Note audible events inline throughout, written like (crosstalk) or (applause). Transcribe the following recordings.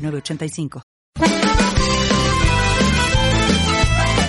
906985.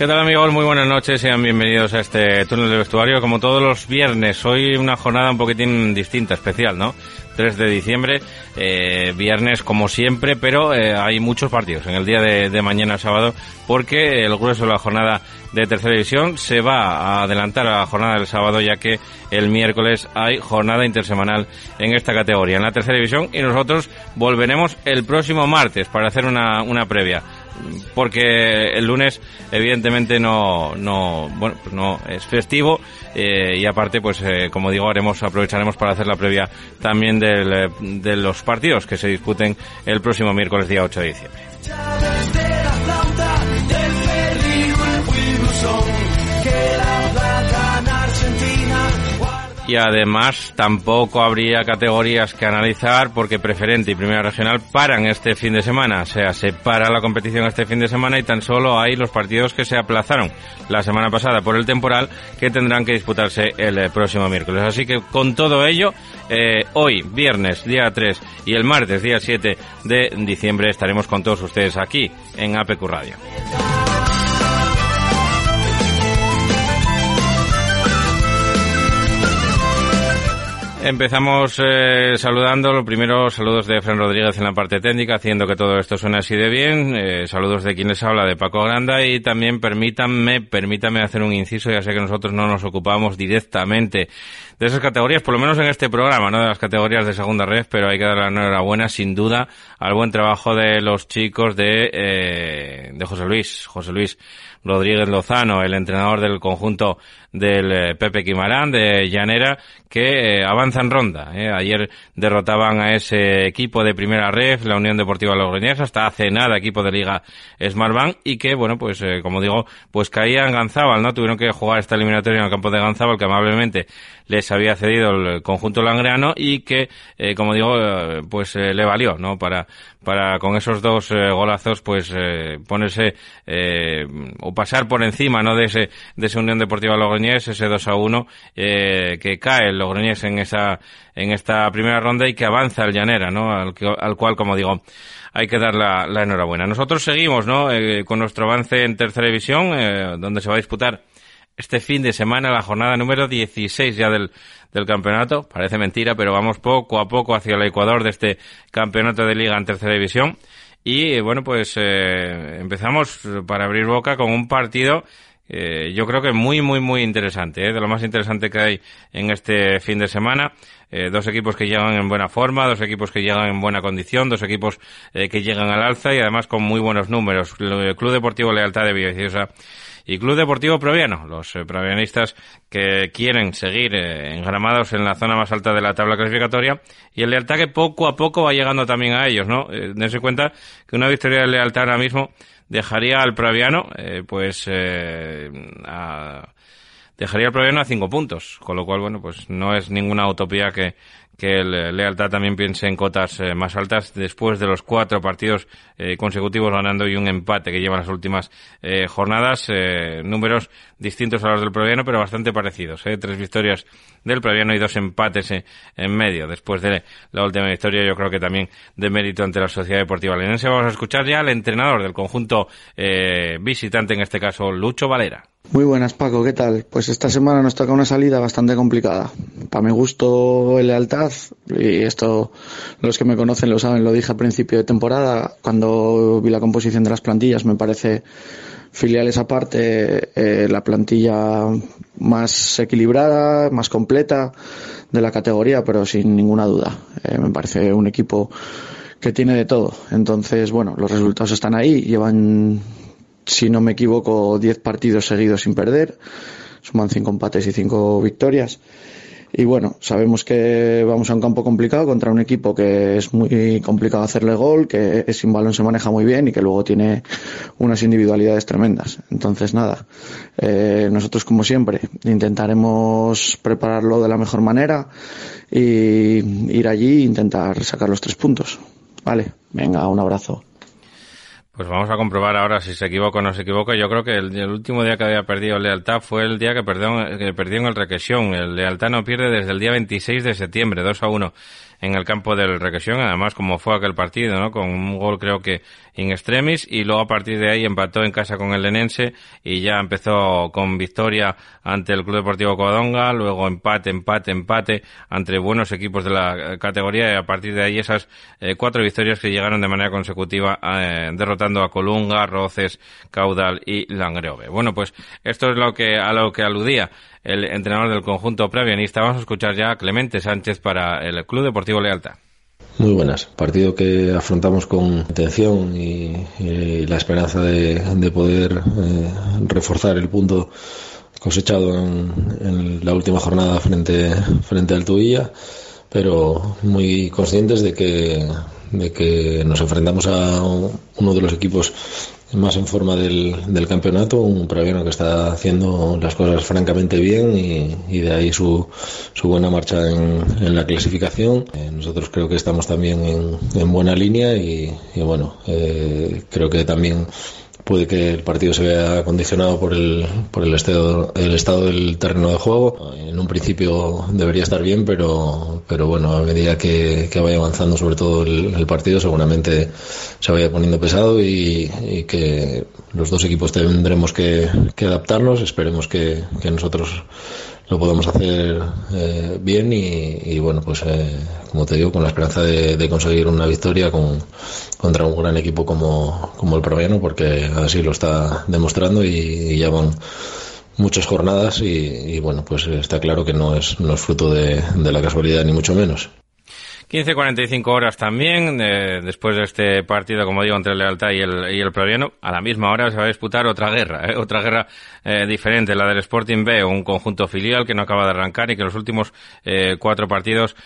¿Qué tal amigos? Muy buenas noches, sean bienvenidos a este túnel de vestuario. Como todos los viernes, hoy una jornada un poquitín distinta, especial, ¿no? 3 de diciembre, eh, viernes como siempre, pero eh, hay muchos partidos en el día de, de, mañana sábado porque el grueso de la jornada de tercera división se va a adelantar a la jornada del sábado ya que el miércoles hay jornada intersemanal en esta categoría, en la tercera división y nosotros volveremos el próximo martes para hacer una, una previa porque el lunes evidentemente no no bueno pues no es festivo eh, y aparte pues eh, como digo haremos aprovecharemos para hacer la previa también del, de los partidos que se disputen el próximo miércoles día 8 de diciembre y además tampoco habría categorías que analizar porque preferente y primera regional paran este fin de semana, o sea, se para la competición este fin de semana y tan solo hay los partidos que se aplazaron la semana pasada por el temporal que tendrán que disputarse el eh, próximo miércoles. Así que con todo ello, eh, hoy, viernes, día 3 y el martes, día 7 de diciembre, estaremos con todos ustedes aquí en APQ Radio. Empezamos eh, saludando, lo primero, saludos de Fran Rodríguez en la parte técnica, haciendo que todo esto suene así de bien. Eh, saludos de quien les habla, de Paco Granda, y también permítanme, permítanme hacer un inciso, ya sé que nosotros no nos ocupamos directamente de esas categorías, por lo menos en este programa, no de las categorías de segunda red, pero hay que dar la enhorabuena, sin duda, al buen trabajo de los chicos de, eh, de José Luis, José Luis Rodríguez Lozano, el entrenador del conjunto del eh, Pepe Quimarán de Llanera, que eh, avanza en ronda. Eh. Ayer derrotaban a ese equipo de primera red, la Unión Deportiva Logroñés, hasta hace nada equipo de Liga Smartbank, y que, bueno, pues como digo, pues caía en Ganzábal, ¿no? Tuvieron que jugar esta eliminatoria en el campo de Ganzábal, que amablemente les había cedido el conjunto langreano y que, como digo, pues le valió, ¿no? Para, para con esos dos golazos, pues ponerse o pasar por encima, ¿no? De ese, de esa Unión Deportiva Logroñés, ese 2 a 1, eh, que cae el Logroñés en esa, en esta primera ronda y que avanza el Llanera, ¿no? Al, al cual, como digo, hay que dar la, la enhorabuena. Nosotros seguimos, ¿no? Eh, con nuestro avance en tercera división, eh, donde se va a disputar este fin de semana la jornada número 16 ya del, del campeonato. Parece mentira, pero vamos poco a poco hacia el Ecuador de este campeonato de liga en tercera división. Y bueno, pues eh, empezamos para abrir boca con un partido eh, yo creo que muy, muy, muy interesante, ¿eh? de lo más interesante que hay en este fin de semana. Eh, dos equipos que llegan en buena forma, dos equipos que llegan en buena condición, dos equipos eh, que llegan al alza y además con muy buenos números. El Club Deportivo Lealtad de Villaviciosa y Club Deportivo Proviano, los eh, provianistas que quieren seguir eh, engramados en la zona más alta de la tabla clasificatoria y el Lealtad que poco a poco va llegando también a ellos, ¿no? Eh, dense cuenta que una victoria del Lealtad ahora mismo dejaría al Proviano, pues, a, dejaría al Proviano a cinco puntos, con lo cual, bueno, pues no es ninguna utopía que, que el Lealtad también piense en cotas eh, más altas después de los cuatro partidos eh, consecutivos ganando y un empate que llevan las últimas eh, jornadas. números distintos a los del Proviano, pero bastante parecidos. Tres victorias del Proviano y dos empates en medio. Después de la última victoria, yo creo que también de mérito ante la Sociedad Deportiva Lenense. Vamos a escuchar ya al entrenador del conjunto visitante, en este caso, Lucho Valera. Muy buenas, Paco, ¿qué tal? Pues esta semana nos toca una salida bastante complicada. Para mi gusto, el lealtad, y esto los que me conocen lo saben, lo dije a principio de temporada, cuando vi la composición de las plantillas, me parece filiales aparte, eh, la plantilla más equilibrada, más completa de la categoría, pero sin ninguna duda. Eh, me parece un equipo que tiene de todo. Entonces, bueno, los resultados están ahí, llevan si no me equivoco, 10 partidos seguidos sin perder. Suman 5 empates y 5 victorias. Y bueno, sabemos que vamos a un campo complicado contra un equipo que es muy complicado hacerle gol, que sin balón se maneja muy bien y que luego tiene unas individualidades tremendas. Entonces nada, eh, nosotros como siempre intentaremos prepararlo de la mejor manera y ir allí e intentar sacar los tres puntos. Vale, venga, un abrazo. Pues vamos a comprobar ahora si se equivoca o no se equivoca. Yo creo que el, último día que había perdido Lealtad fue el día que perdió, que perdió en el Requesión. El Lealtad no pierde desde el día 26 de septiembre, 2 a 1 en el campo del Requesión, además como fue aquel partido, ¿no? Con un gol creo que in extremis y luego a partir de ahí empató en casa con el Lenense y ya empezó con victoria ante el Club Deportivo Covadonga, luego empate, empate, empate entre buenos equipos de la categoría y a partir de ahí esas eh, cuatro victorias que llegaron de manera consecutiva eh, derrotando a Colunga, Roces, Caudal y Langrove. Bueno, pues esto es lo que a lo que aludía el entrenador del conjunto previanista. Vamos a escuchar ya a Clemente Sánchez para el Club Deportivo Lealta. Muy buenas. Partido que afrontamos con atención y, la esperanza de, poder eh, reforzar el punto cosechado en, la última jornada frente, frente al Tuilla, pero muy conscientes de que, de que nos enfrentamos a uno de los equipos más en forma del, del campeonato, un Praviano que está haciendo las cosas francamente bien y, de ahí su, su buena marcha en, en la clasificación. Eh, nosotros creo que estamos también en, en buena línea y, y bueno, eh, creo que también puede que el partido se vea condicionado por el, por el, estado, el estado del terreno de juego. En un principio debería estar bien, pero, pero bueno, a medida que, vaya avanzando sobre todo el, partido, seguramente se vaya poniendo pesado y, que los dos equipos tendremos que, que adaptarnos. Esperemos que nosotros lo podemos hacer eh, bien y, bueno, pues eh, como te digo, con la esperanza de, conseguir una victoria con, contra un gran equipo como, como el Proviano, porque así lo está demostrando y, ya van muchas jornadas y, bueno, pues está claro que no es, no es fruto de la casualidad ni mucho menos. 15.45 horas también, eh, después de este partido, como digo, entre el Lealtad y el, y el Proviano, a la misma hora se va a disputar otra guerra, eh, otra guerra eh, diferente, la del Sporting B, un conjunto filial que no acaba de arrancar y que los últimos eh, cuatro partidos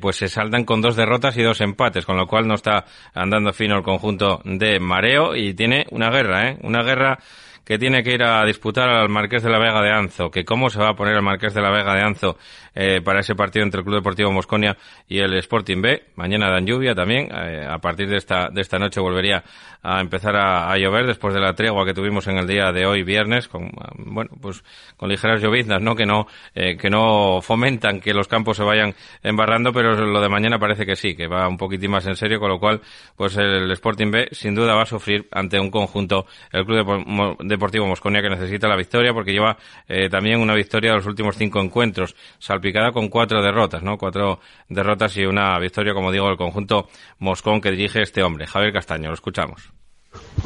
pues se saldan con dos derrotas y dos empates, con lo cual no está andando fino el conjunto de Mareo y tiene una guerra, ¿eh? una guerra que tiene que ir a disputar al Marqués de la Vega de Anzo, que cómo se va a poner el Marqués de la Vega de Anzo eh, para ese partido entre el Club Deportivo Mosconia y el Sporting B. Mañana dan lluvia también. Eh, a partir de esta, de esta noche volvería a empezar a, llover después de la tregua que tuvimos en el día de hoy, viernes, con, bueno, pues con ligeras lloviznas, ¿no? Que no, eh, que no fomentan que los campos se vayan embarrando, pero lo de mañana parece que sí, que va un poquitín más en serio, con lo cual, pues el Sporting B sin duda va a sufrir ante un conjunto, el Club de Deportivo Mosconia que necesita la victoria porque lleva eh, también una victoria de los últimos cinco encuentros, salpicada con cuatro derrotas, ¿no? Cuatro derrotas y una victoria, como digo, el conjunto Moscón que dirige este hombre, Javier Castaño. Lo escuchamos.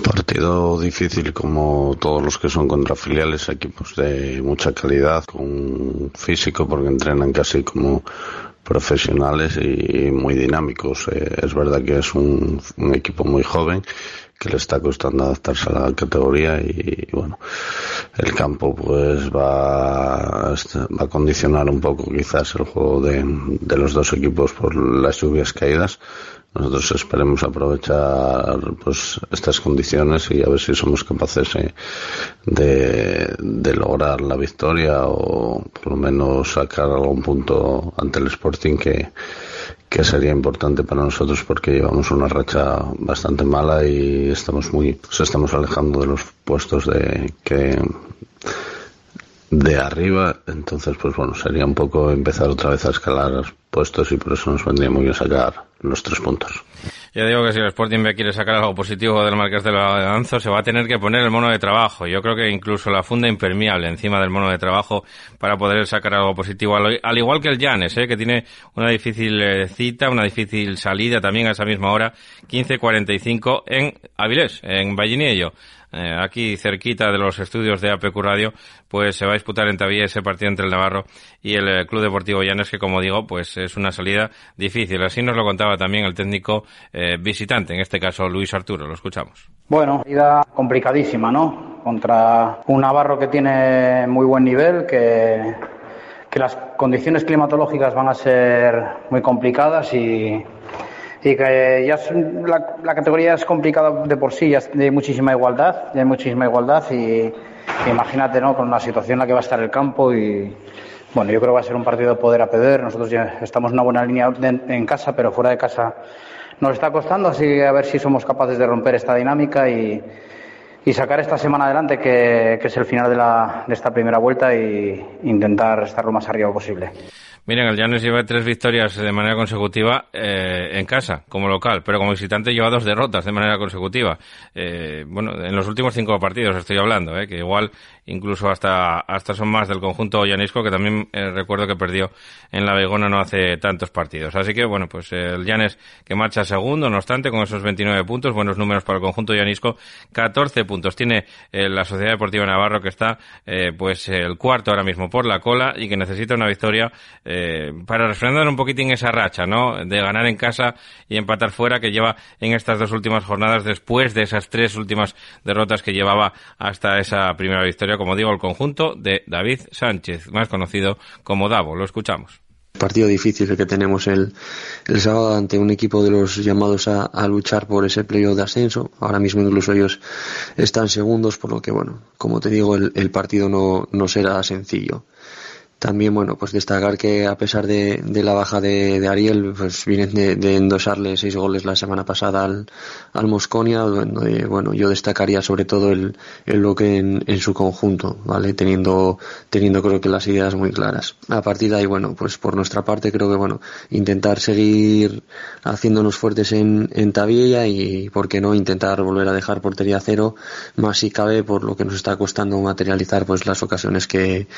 Partido difícil como todos los que son contra filiales, equipos de mucha calidad, con físico porque entrenan casi como profesionales y muy dinámicos. Eh, es verdad que es un, equipo muy joven que le está costando adaptarse a la categoría y, bueno, el campo pues va, va a condicionar un poco quizás el juego de los dos equipos por las lluvias caídas. Nosotros esperemos aprovechar pues estas condiciones y a ver si somos capaces eh, de, de lograr la victoria o por lo menos sacar algún punto ante el Sporting que, que sería importante para nosotros porque llevamos una racha bastante mala y estamos muy se estamos alejando de los puestos de que de arriba. Entonces pues bueno sería un poco empezar otra vez a escalar puestos y por eso nos vendría muy bien sacar los tres puntos. Ya digo que si el Sporting B quiere sacar algo positivo del Marqués de Anzo, se va a tener que poner el mono de trabajo. Yo creo que incluso la funda impermeable encima del mono de trabajo para poder sacar algo positivo. Al igual que el Llanes, ¿eh? que tiene una difícil eh, cita, una difícil salida también a esa misma hora, 15.45 en Avilés, en Vallinillo. Eh, aquí cerquita de los estudios de APQ Radio, pues se va a disputar en Tavía ese partido entre el Navarro y el eh, Club Deportivo Llanes, que como digo, pues es una salida difícil. Así nos lo contaba también el técnico eh, visitante, en este caso Luis Arturo. Lo escuchamos. Bueno, salida complicadísima, ¿no? Contra un Navarro que tiene muy buen nivel, que, que las condiciones climatológicas van a ser muy complicadas y y que ya la, categoría es complicada de por sí, ya hay muchísima igualdad, ya hay muchísima igualdad y, imagínate, ¿no? Con la situación en la que va a estar el campo y bueno, yo creo que va a ser un partido de poder a perder. Nosotros ya estamos en una buena línea en casa, pero fuera de casa nos está costando, así que a ver si somos capaces de romper esta dinámica y, y sacar esta semana adelante, que, que es el final de, la, de esta primera vuelta, e intentar estar lo más arriba posible. Miren, el Llanes lleva tres victorias de manera consecutiva eh, en casa, como local, pero como visitante lleva dos derrotas de manera consecutiva. Eh, bueno, en los últimos cinco partidos estoy hablando, eh, que igual incluso hasta, hasta son más del conjunto llanisco, que también eh, recuerdo que perdió en la Begona no hace tantos partidos. Así que, bueno, pues el Llanes que marcha segundo, no obstante, con esos 29 puntos, buenos números para el conjunto llanisco, 14 puntos. Tiene la Sociedad Deportiva Navarro que está, pues, el cuarto ahora mismo por la cola y que necesita una victoria eh, para refrendar un poquitín esa racha, ¿no? De ganar en casa y empatar fuera que lleva en estas dos últimas jornadas después de esas tres últimas derrotas que llevaba hasta esa primera victoria, como digo, el conjunto de David Sánchez, más conocido como Davo. Lo escuchamos partido difícil que tenemos el, el sábado ante un equipo de los llamados a, a luchar por ese playoff de ascenso. Ahora mismo incluso ellos están segundos, por lo que, bueno, como te digo, el, el partido no, no será sencillo. También, bueno, pues destacar que a pesar de, la baja de, Ariel, pues vienen de, endosarle seis goles la semana pasada al, al Mosconia, donde, bueno, yo destacaría sobre todo el, el bloque en, su conjunto, ¿vale? Teniendo, teniendo creo que las ideas muy claras. A partir de ahí, bueno, pues por nuestra parte creo que, bueno, intentar seguir haciéndonos fuertes en, en Tabilla y, ¿por qué no?, intentar volver a dejar portería cero, más si cabe, por lo que nos está costando materializar, pues las ocasiones que,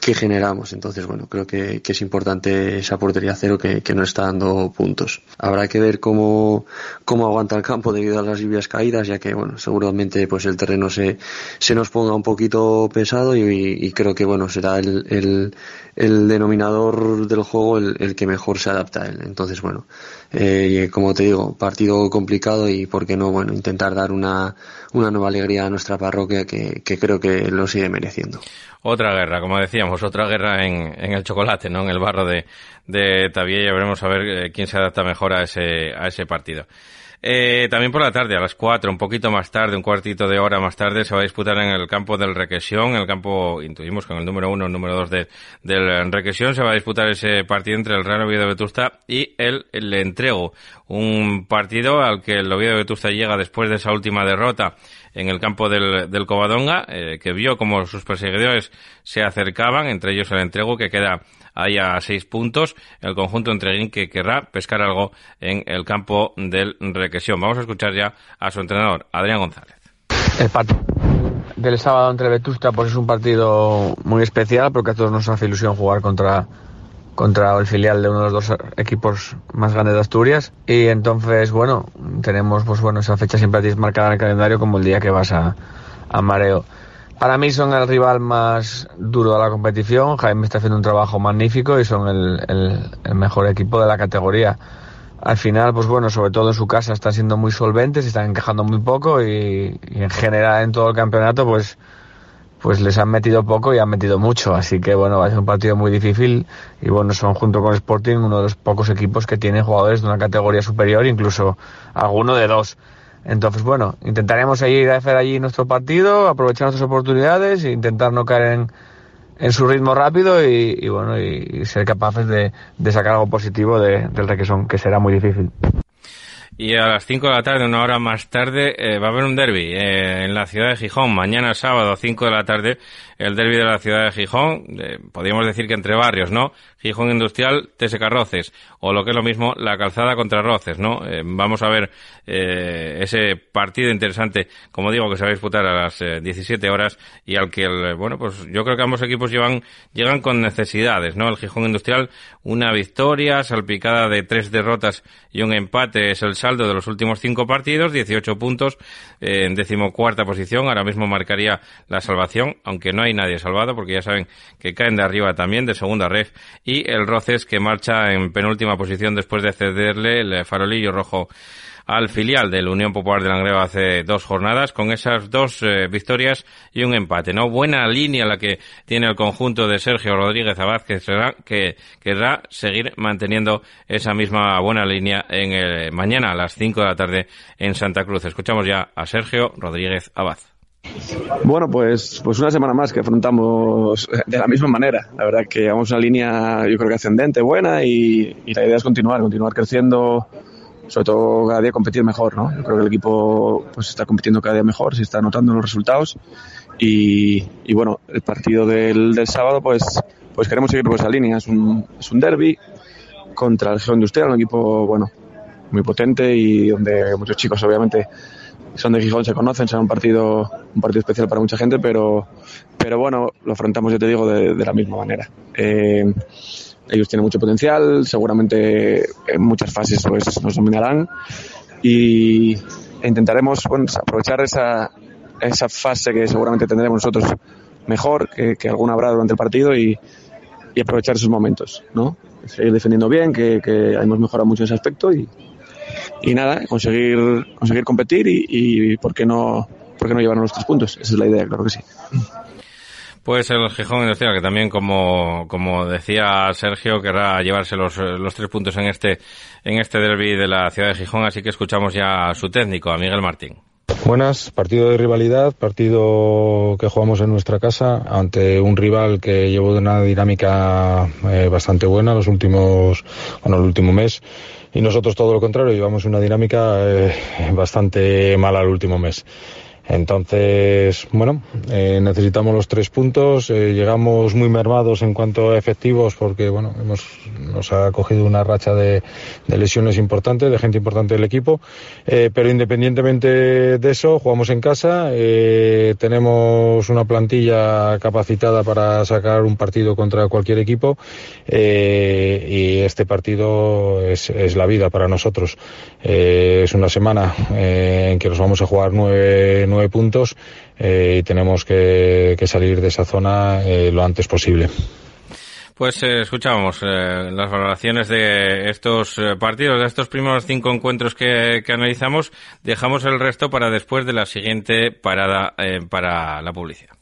que generamos entonces, bueno, creo que, es importante esa portería cero que, que, no está dando puntos. Habrá que ver cómo, cómo aguanta el campo debido a las lluvias caídas, ya que, bueno, seguramente pues el terreno se, se nos ponga un poquito pesado y, y creo que, bueno, será el, el, el denominador del juego el, el, que mejor se adapta a él. Entonces, bueno, eh, como te digo, partido complicado y, ¿por qué no? Bueno, intentar dar una, una nueva alegría a nuestra parroquia que, que creo que lo sigue mereciendo otra guerra, como decíamos, otra guerra en, en el chocolate, ¿no? En el barro de, de Tabiella. Veremos a ver eh, quién se adapta mejor a ese, a ese partido. Eh, también por la tarde, a las 4, un poquito más tarde, un cuartito de hora más tarde, se va a disputar en el campo del Requesión, el campo, intuimos con el número 1, el número 2 de, del Requesión, se va a disputar ese partido entre el Real Oviedo Vetusta y el, el Entrego. Un partido al que el Oviedo Vetusta llega después de esa última derrota en el campo del, del Covadonga, eh, que vio como sus perseguidores se acercaban, entre ellos el Entrego, que queda ahí a seis puntos. El conjunto entreguín que querrá pescar algo en el campo del Requesión. Vamos a escuchar ya a su entrenador, Adrián González. El partido del sábado entre Vetusta pues es un partido muy especial porque a todos nos hace ilusión jugar contra contra el filial de uno de los dos equipos más grandes de Asturias y entonces bueno tenemos pues bueno esa fecha siempre marcada en el calendario como el día que vas a, a Mareo para mí son el rival más duro de la competición. Jaime está haciendo un trabajo magnífico y son el, el, el mejor equipo de la categoría. al final, pues bueno, sobre todo en su casa están siendo muy solventes, están encajando muy poco y, en general en todo el campeonato, pues, pues les han metido poco y han metido mucho. Así que bueno, va a ser un partido muy difícil y bueno, son junto con Sporting uno de los pocos equipos que tienen jugadores de una categoría superior, incluso alguno de dos. Entonces, bueno, intentaremos ir a hacer allí nuestro partido, aprovechar nuestras oportunidades e intentar no caer en, en su ritmo rápido y, bueno, y, ser capaces de, sacar algo positivo del requesón, que será muy difícil. Y a las 5 de la tarde, una hora más tarde, eh, va a haber un derby eh, en la ciudad de Gijón. Mañana sábado, 5 de la tarde, el derby de la ciudad de Gijón. podríamos decir que entre barrios, ¿no? Gijón Industrial, TSK Roces. O lo que es lo mismo, la calzada contra Roces, ¿no? Eh, vamos a ver ese partido interesante, como digo, que se va a disputar a las 17 horas y al que, el, bueno, pues yo creo que ambos equipos llevan, llegan con necesidades, ¿no? El Gijón Industrial, una victoria salpicada de tres derrotas y un empate es el saldo de los últimos cinco partidos, 18 puntos eh, en decimocuarta posición. Ahora mismo marcaría la salvación, aunque no hay nadie salvado, porque ya saben que caen de arriba también, de segunda ref. Y el Roces, que marcha en penúltima posición después de cederle el farolillo rojo al filial del Unión Popular de Langreo hace dos jornadas con esas dos eh, victorias y un empate, ¿no? Buena línea la que tiene el conjunto de Sergio Rodríguez Abad que será que querrá seguir manteniendo esa misma buena línea en el, mañana a las 5 de la tarde en Santa Cruz. Escuchamos ya a Sergio Rodríguez Abad. Bueno, pues, pues una semana más que afrontamos de la misma manera. La verdad que llevamos una línea, yo creo que ascendente, buena y, la idea es continuar, continuar creciendo sobre todo cada día competir mejor, ¿no? Yo creo que el equipo pues está compitiendo cada día mejor, se está notando los resultados y, y bueno, el partido del, del, sábado pues pues queremos seguir por esa línea, es un, es un derby contra el Geo Industrial, un equipo bueno, muy potente y donde muchos chicos obviamente son de Gijón, se conocen, será un partido, un partido especial para mucha gente, pero, pero bueno, lo afrontamos, yo te digo, de, de la misma manera. Eh, ellos tienen mucho potencial, seguramente en muchas fases pues nos dominarán y intentaremos aprovechar esa, esa fase que seguramente tendremos nosotros mejor, que, que alguna habrá durante el partido y, y, aprovechar esos momentos, ¿no? Seguir defendiendo bien, que, que hemos mejorado mucho en ese aspecto y, y nada, conseguir, conseguir competir y, y ¿por qué no, por qué no llevarnos los tres puntos? Esa es la idea, claro que sí. Pues el Gijón Industrial, que también, como, como decía Sergio, querrá llevarse los, los tres puntos en este, en este derby de la ciudad de Gijón, así que escuchamos ya a su técnico, a Miguel Martín. Buenas, partido de rivalidad, partido que jugamos en nuestra casa ante un rival que llevó una dinámica eh, bastante buena los últimos, bueno, el último mes y nosotros todo lo contrario, llevamos una dinámica eh, bastante mala el último mes. Entonces, bueno, eh, necesitamos los tres puntos. Eh, llegamos muy mermados en cuanto a efectivos porque, bueno, hemos, nos ha cogido una racha de, lesiones importantes, de gente importante del equipo. Eh, pero independientemente de eso, jugamos en casa. Tenemos una plantilla capacitada para sacar un partido contra cualquier equipo. Y este partido es, es, la vida para nosotros. es una semana en que nos vamos a jugar nueve nueve puntos eh, y tenemos que, salir de esa zona eh, lo antes posible. Pues eh, escuchamos eh, las valoraciones de estos partidos, de estos primeros cinco encuentros que, que, analizamos. Dejamos el resto para después de la siguiente parada para la publicidad.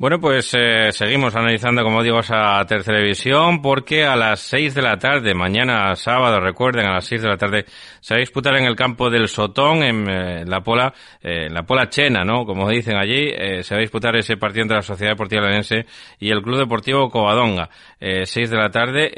Bueno, pues eh, seguimos analizando, como digo, esa tercera división, porque a las seis de la tarde, mañana sábado, recuerden, a las seis de la tarde, se va a disputar en el campo del Sotón, en eh, la Pola, eh, la Pola Chena, ¿no? Como dicen allí, se va a disputar ese partido entre la Sociedad Deportiva Lenense y el Club Deportivo Covadonga. seis de la tarde,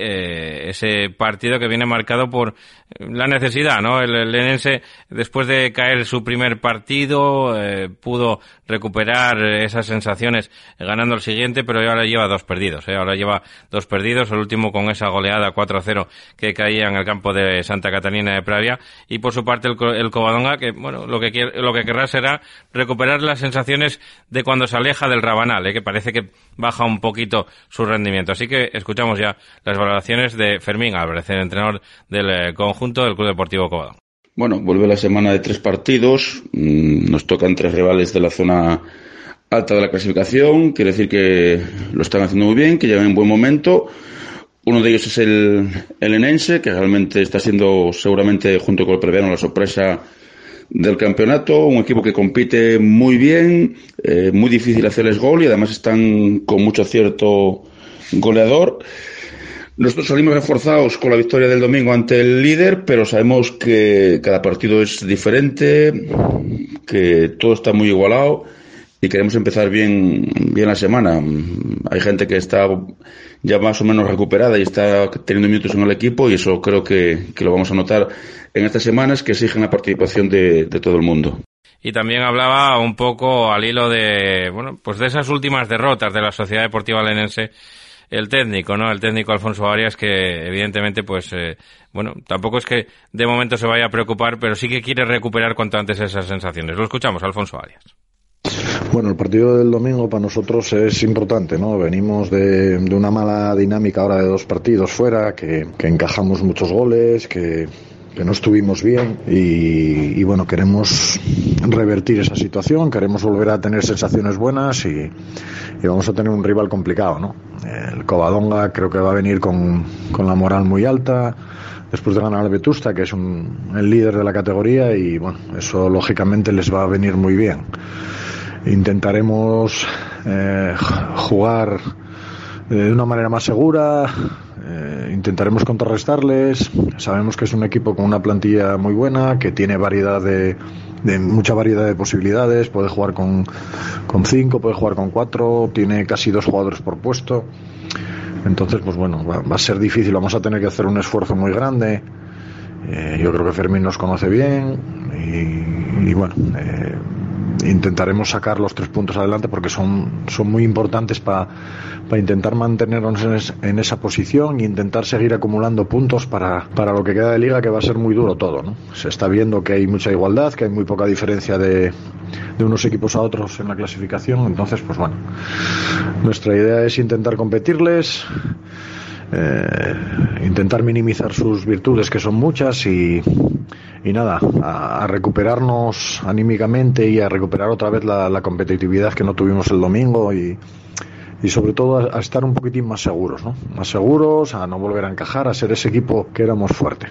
ese partido que viene marcado por la necesidad, ¿no? El, Lenense, después de caer su primer partido, pudo recuperar esas sensaciones ganando el siguiente, pero ahora lleva dos perdidos. ¿eh? Ahora lleva dos perdidos, el último con esa goleada 4-0 que caía en el campo de Santa Catalina de Pravia. Y por su parte el, el Covadonga, que bueno, lo que, lo que querrá será recuperar las sensaciones de cuando se aleja del Rabanal, ¿eh? que parece que baja un poquito su rendimiento. Así que escuchamos ya las valoraciones de Fermín Álvarez, el entrenador del eh, conjunto del Club Deportivo Covadonga. Bueno, vuelve la semana de tres partidos. Mm, nos tocan tres rivales de la zona alta de la clasificación, quiere decir que lo están haciendo muy bien, que llegan en buen momento. Uno de ellos es el, el Enense, que realmente está siendo seguramente junto con el Preverano la sorpresa del campeonato, un equipo que compite muy bien, eh, muy difícil hacerles gol y además están con mucho acierto goleador. Nosotros salimos reforzados con la victoria del domingo ante el líder, pero sabemos que cada partido es diferente, que todo está muy igualado y queremos empezar bien, bien la semana. Hay gente que está ya más o menos recuperada y está teniendo minutos en el equipo y eso creo que, que lo vamos a notar en estas semanas que exigen la participación de, todo el mundo. Y también hablaba un poco al hilo de, bueno, pues de esas últimas derrotas de la Sociedad Deportiva Lenense el técnico, ¿no? El técnico Alfonso Arias que evidentemente pues eh, bueno, tampoco es que de momento se vaya a preocupar, pero sí que quiere recuperar cuanto antes esas sensaciones. Lo escuchamos, Alfonso Arias. Bueno, el partido del domingo para nosotros es importante, ¿no? Venimos de, una mala dinámica ahora de dos partidos fuera, que, que encajamos muchos goles, que, no estuvimos bien y, y, bueno, queremos revertir esa situación, queremos volver a tener sensaciones buenas y, y, vamos a tener un rival complicado, ¿no? El Covadonga creo que va a venir con, con la moral muy alta después de ganar Vetusta, que es un, el líder de la categoría y bueno, eso lógicamente les va a venir muy bien. Intentaremos eh, jugar de una manera más segura, eh, intentaremos contrarrestarles. Sabemos que es un equipo con una plantilla muy buena, que tiene variedad de, de mucha variedad de posibilidades. Puede jugar con, con cinco, puede jugar con cuatro, tiene casi dos jugadores por puesto. Entonces, pues bueno, va, a ser difícil. Vamos a tener que hacer un esfuerzo muy grande. Eh, yo creo que Fermín nos conoce bien y, y bueno, eh, intentaremos sacar los tres puntos adelante porque son, son muy importantes para pa intentar mantenernos en, es, en, esa posición e intentar seguir acumulando puntos para, para, lo que queda de liga que va a ser muy duro todo. ¿no? Se está viendo que hay mucha igualdad, que hay muy poca diferencia de, de unos equipos a otros en la clasificación, entonces pues bueno, nuestra idea es intentar competirles eh, intentar minimizar sus virtudes, que son muchas, y, y nada, a, recuperarnos anímicamente y a recuperar otra vez la, la competitividad que no tuvimos el domingo y, y sobre todo a, a, estar un poquitín más seguros, ¿no? Más seguros, a no volver a encajar, a ser ese equipo que éramos fuerte.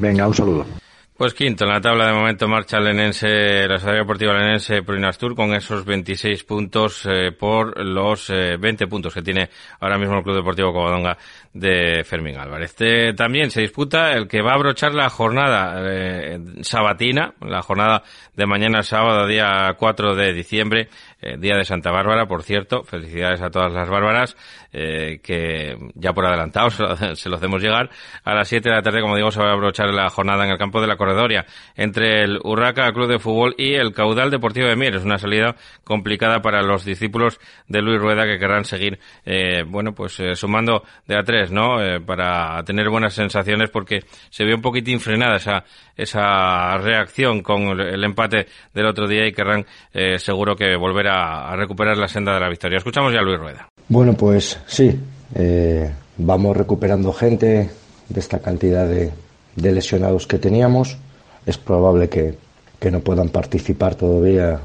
Venga, un saludo. Pues quinto en la tabla de momento marcha el Lenense, la Sociedad Deportiva Lenense Proinastur con esos 26 puntos eh, por los 20 puntos que tiene ahora mismo el Club Deportivo Covadonga de Fermín Álvarez. también se disputa el que va a abrochar la jornada eh, sabatina, la jornada de mañana sábado, día 4 de diciembre, eh, día de Santa Bárbara, por cierto. Felicidades a todas las bárbaras, eh, que ya por adelantado (laughs) se lo, hacemos llegar. A las 7 de la tarde, como digo, se va a abrochar la jornada en el campo de la Corredoria entre el Urraca Club de Fútbol y el Caudal Deportivo de Mieres. Una salida complicada para los discípulos de Luis Rueda que querrán seguir, bueno, pues sumando de a tres ¿no? Eh, para tener buenas sensaciones porque se vio un poquitín frenada esa, esa reacción con el, empate del otro día y querrán eh, seguro que volver a, recuperar la senda de la victoria. Escuchamos ya a Luis Rueda. Bueno, pues sí, eh, vamos recuperando gente de esta cantidad de, lesionados que teníamos. Es probable que, no puedan participar todavía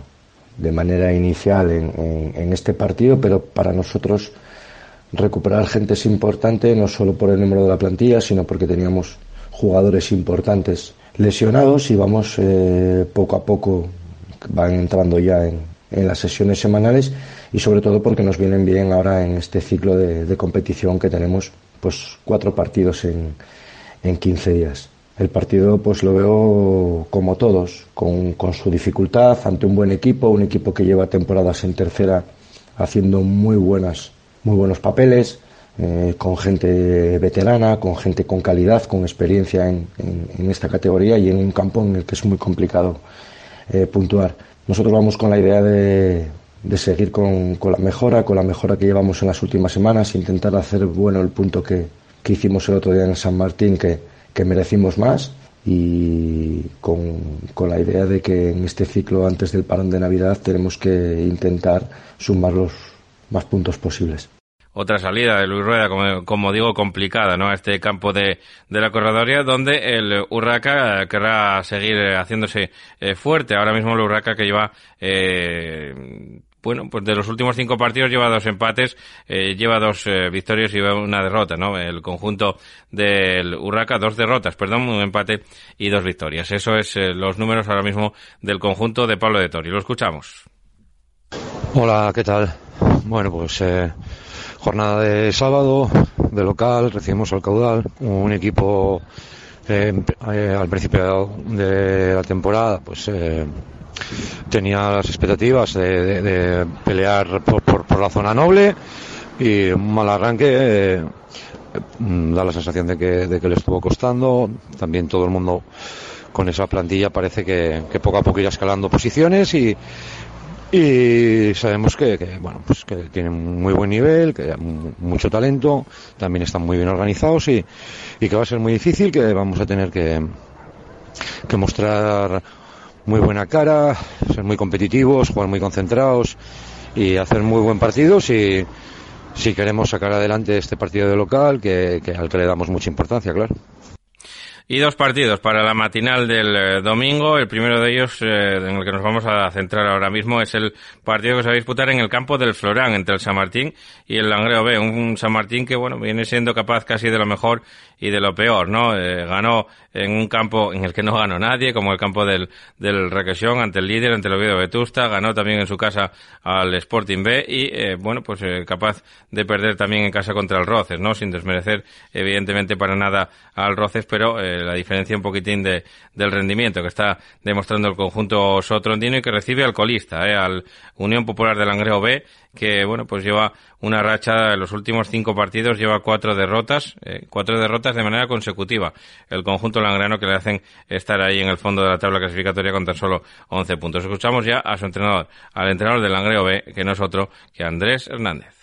de manera inicial en este partido, pero para nosotros recuperar gente es importante, no solo por el número de la plantilla, sino porque teníamos jugadores importantes lesionados y vamos eh, poco a poco, van entrando ya en, las sesiones semanales y sobre todo porque nos vienen bien ahora en este ciclo de, competición que tenemos pues cuatro partidos en, en 15 días. El partido pues lo veo como todos, con, con su dificultad ante un buen equipo, un equipo que lleva temporadas en tercera haciendo muy buenas muy buenos papeles, eh, con gente veterana, con gente con calidad, con experiencia en, esta categoría y en un campo en el que es muy complicado eh, puntuar. Nosotros vamos con la idea de, seguir con, la mejora, con la mejora que llevamos en las últimas semanas, intentar hacer bueno el punto que, hicimos el otro día en San Martín, que, que merecimos más y con, con, la idea de que en este ciclo antes del parón de Navidad tenemos que intentar sumar los más puntos posibles otra salida de Luis Rueda, como, digo, complicada, ¿no? A este campo de, de la corredoria, donde el Urraca querrá seguir haciéndose eh, fuerte. Ahora mismo el Urraca que lleva, eh, bueno, pues de los últimos cinco partidos lleva dos empates, eh, lleva dos victorias y una derrota, ¿no? El conjunto del Urraca, dos derrotas, perdón, un empate y dos victorias. Eso es los números ahora mismo del conjunto de Pablo de Tori. Lo escuchamos. Hola, ¿qué tal? Bueno, pues Jornada de sábado, de local, recibimos al caudal, un equipo eh, eh, al principio de la temporada, pues eh, tenía las expectativas de, pelear por, la zona noble y un mal arranque da la sensación de que, le estuvo costando. También todo el mundo con esa plantilla parece que, que poco a poco irá escalando posiciones y, y sabemos que, bueno pues que tienen muy buen nivel que mucho talento también están muy bien organizados y, y que va a ser muy difícil que vamos a tener que, que mostrar muy buena cara ser muy competitivos jugar muy concentrados y hacer muy buen partido si, si queremos sacar adelante este partido de local que, que al que le damos mucha importancia claro y dos partidos para la matinal del eh, domingo. El primero de ellos, eh, en el que nos vamos a centrar ahora mismo, es el partido que se va a disputar en el campo del Florán, entre el San Martín y el Langreo B. Un San Martín que, bueno, viene siendo capaz casi de lo mejor y de lo peor, ¿no? Eh, ganó en un campo en el que no ganó nadie, como el campo del, del Requesión, ante el líder, ante el Oviedo Vetusta. Ganó también en su casa al Sporting B y, bueno, pues capaz de perder también en casa contra el Roces, ¿no? Sin desmerecer, evidentemente, para nada al Roces, pero la diferencia un poquitín de, del rendimiento que está demostrando el conjunto sotrondino y que recibe al colista, eh, al Unión Popular de Langreo B, que bueno, pues lleva una racha en los últimos cinco partidos, lleva cuatro derrotas, eh, cuatro derrotas de manera consecutiva. El conjunto langreano que le hacen estar ahí en el fondo de la tabla clasificatoria con tan solo 11 puntos. Escuchamos ya a su entrenador, al entrenador del Langreo B, que no es otro que Andrés Hernández.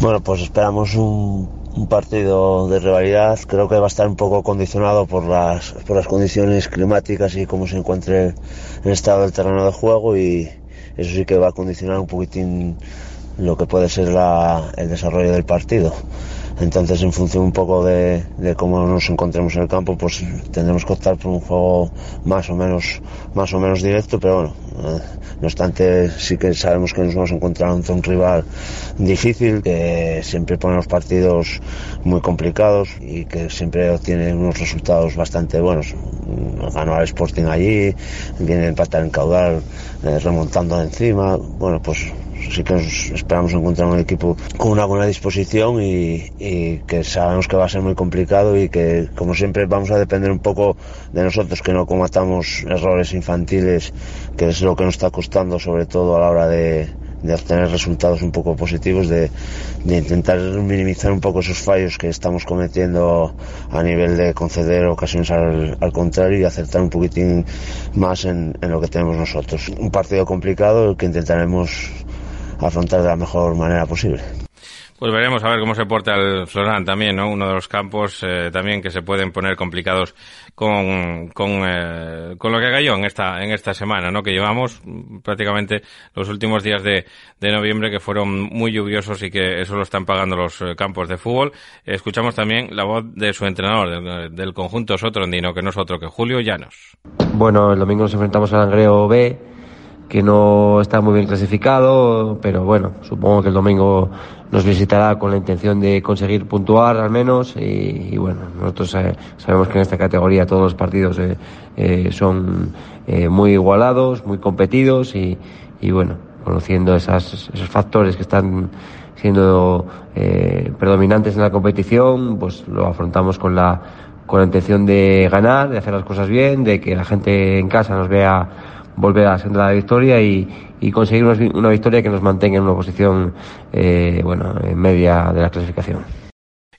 Bueno, pues esperamos un, partido de rivalidad. Creo que va a estar un poco condicionado por las, por las condiciones climáticas y cómo se encuentre el estado del terreno de juego y eso sí que va a condicionar un poquitín lo que puede ser el desarrollo del partido. Entonces, en función un poco de, cómo nos encontremos en el campo, pues tendremos que optar por un juego más o menos, más o menos directo, pero bueno, eh, no obstante, sí que sabemos que nos vamos a encontrar ante un rival difícil, que siempre pone los partidos muy complicados y que siempre obtiene unos resultados bastante buenos. Ganó al Sporting allí, viene a empatar en caudal, eh, remontando encima. Bueno, pues sí que esperamos encontrar un equipo con una buena disposición y, y, que sabemos que va a ser muy complicado y que como siempre vamos a depender un poco de nosotros que no comatamos errores infantiles que es lo que nos está costando sobre todo a la hora de, de obtener resultados un poco positivos, de, de, intentar minimizar un poco esos fallos que estamos cometiendo a nivel de conceder ocasiones al, al contrario y acertar un poquitín más en, en, lo que tenemos nosotros. Un partido complicado que intentaremos afrontar de la mejor manera posible. Pues veremos a ver cómo se porta el Florán también, ¿no? Uno de los campos eh, también que se pueden poner complicados con, con, eh, con lo que cayó en esta, en esta semana, ¿no? Que llevamos prácticamente los últimos días de, de noviembre que fueron muy lluviosos y que eso lo están pagando los eh, campos de fútbol. Escuchamos también la voz de su entrenador, del, del conjunto Sotrondino, que no es otro que Julio Llanos. Bueno, el domingo nos enfrentamos al Langreo B que no está muy bien clasificado, pero bueno, supongo que el domingo nos visitará con la intención de conseguir puntuar al menos y, bueno, nosotros eh, sabemos que en esta categoría todos los partidos eh, eh, son eh, muy igualados, muy competidos y, y bueno, conociendo esas, esos factores que están siendo eh, predominantes en la competición, pues lo afrontamos con la, con la intención de ganar, de hacer las cosas bien, de que la gente en casa nos vea volver a la senda la victoria y, y conseguir una, una, victoria que nos mantenga en una posición eh, bueno, en media de la clasificación.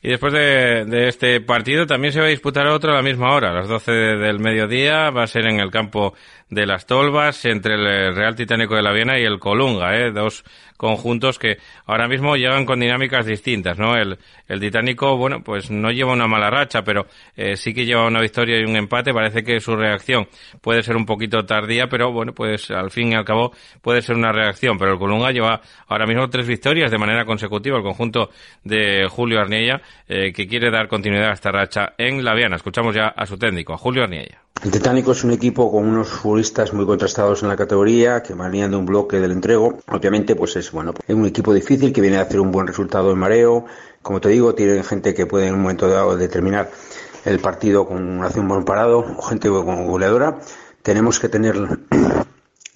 Y después de, de, este partido también se va a disputar otro a la misma hora, a las 12 del mediodía. Va a ser en el campo de las Tolvas, entre el Real Titánico de la Viena y el Colunga, ¿eh? dos conjuntos que ahora mismo llegan con dinámicas distintas, ¿no? El, el Titánico, bueno, pues no lleva una mala racha, pero eh, sí que lleva una victoria y un empate. Parece que su reacción puede ser un poquito tardía, pero bueno, pues al fin y al cabo puede ser una reacción. Pero el Colunga lleva ahora mismo tres victorias de manera consecutiva, el conjunto de Julio Arniella, eh, que quiere dar continuidad a esta racha en la Viana. Escuchamos ya a su técnico, a Julio Arniella. El Titánico es un equipo con unos futbolistas muy contrastados en la categoría, que venían de un bloque del entrego. Obviamente, pues es bueno, es un equipo difícil que viene a hacer un buen resultado en mareo. Como te digo, tienen gente que puede en un momento dado determinar el partido con una acción buen parado, gente goleadora. Tenemos que tener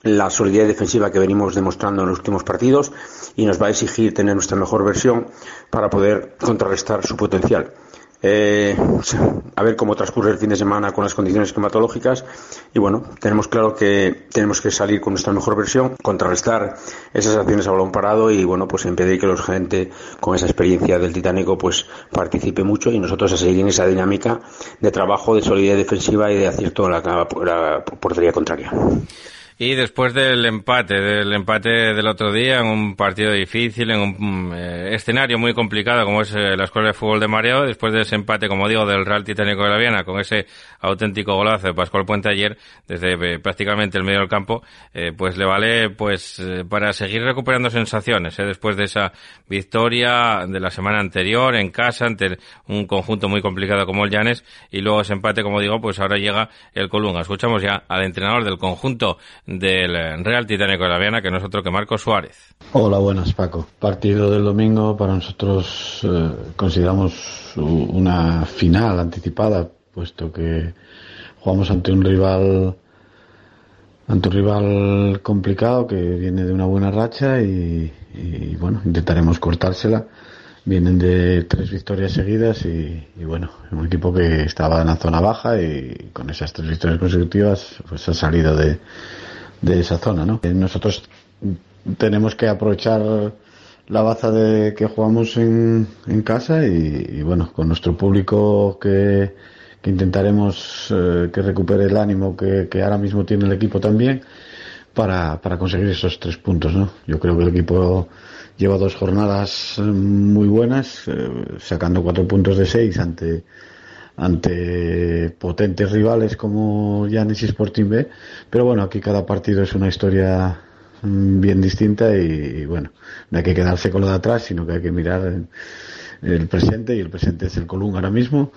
la solidez defensiva que venimos demostrando en los últimos partidos y nos va a exigir tener nuestra mejor versión para poder contrarrestar su potencial. Eh, a ver cómo transcurre el fin de semana con las condiciones climatológicas y bueno, tenemos claro que tenemos que salir con nuestra mejor versión, contrarrestar esas acciones a balón parado y bueno, pues impedir que los gente con esa experiencia del Titánico pues participe mucho y nosotros a seguir en esa dinámica de trabajo, de solidez defensiva y de acierto en la, la portería contraria. Y después del empate, del empate del otro día, en un partido difícil, en un eh, escenario muy complicado como es eh, la Escuela de Fútbol de Mareo, después de ese empate, como digo, del Real Titánico de la Viana, con ese auténtico golazo de Pascual Puente ayer, desde eh, prácticamente el medio del campo, eh, pues le vale pues para seguir recuperando sensaciones, después de esa victoria de la semana anterior en casa ante un conjunto muy complicado como el Llanes, y luego ese empate, como digo, pues ahora llega el Colunga. Escuchamos ya al entrenador del conjunto del Real Titánico de la Viana, que no es otro que Marco Suárez. Hola, buenas Paco. Partido del domingo para nosotros eh, consideramos una final anticipada, puesto que jugamos ante un rival ante un rival complicado que viene de una buena racha y, bueno, intentaremos cortársela. Vienen de tres victorias seguidas y, bueno, un equipo que estaba en la zona baja y con esas tres victorias consecutivas pues ha salido de, de esa zona, ¿no? Nosotros tenemos que aprovechar la baza de que jugamos en, en casa y, bueno, con nuestro público que, intentaremos eh, que recupere el ánimo que, que, ahora mismo tiene el equipo también para, para conseguir esos tres puntos, ¿no? Yo creo que el equipo lleva dos jornadas muy buenas, eh, sacando cuatro puntos de seis ante ante potentes rivales como Janis y Sporting B, pero bueno, aquí cada partido es una historia mm, bien distinta y, bueno, no hay que quedarse con lo de atrás, sino que hay que mirar el presente y el presente es el Column ahora mismo.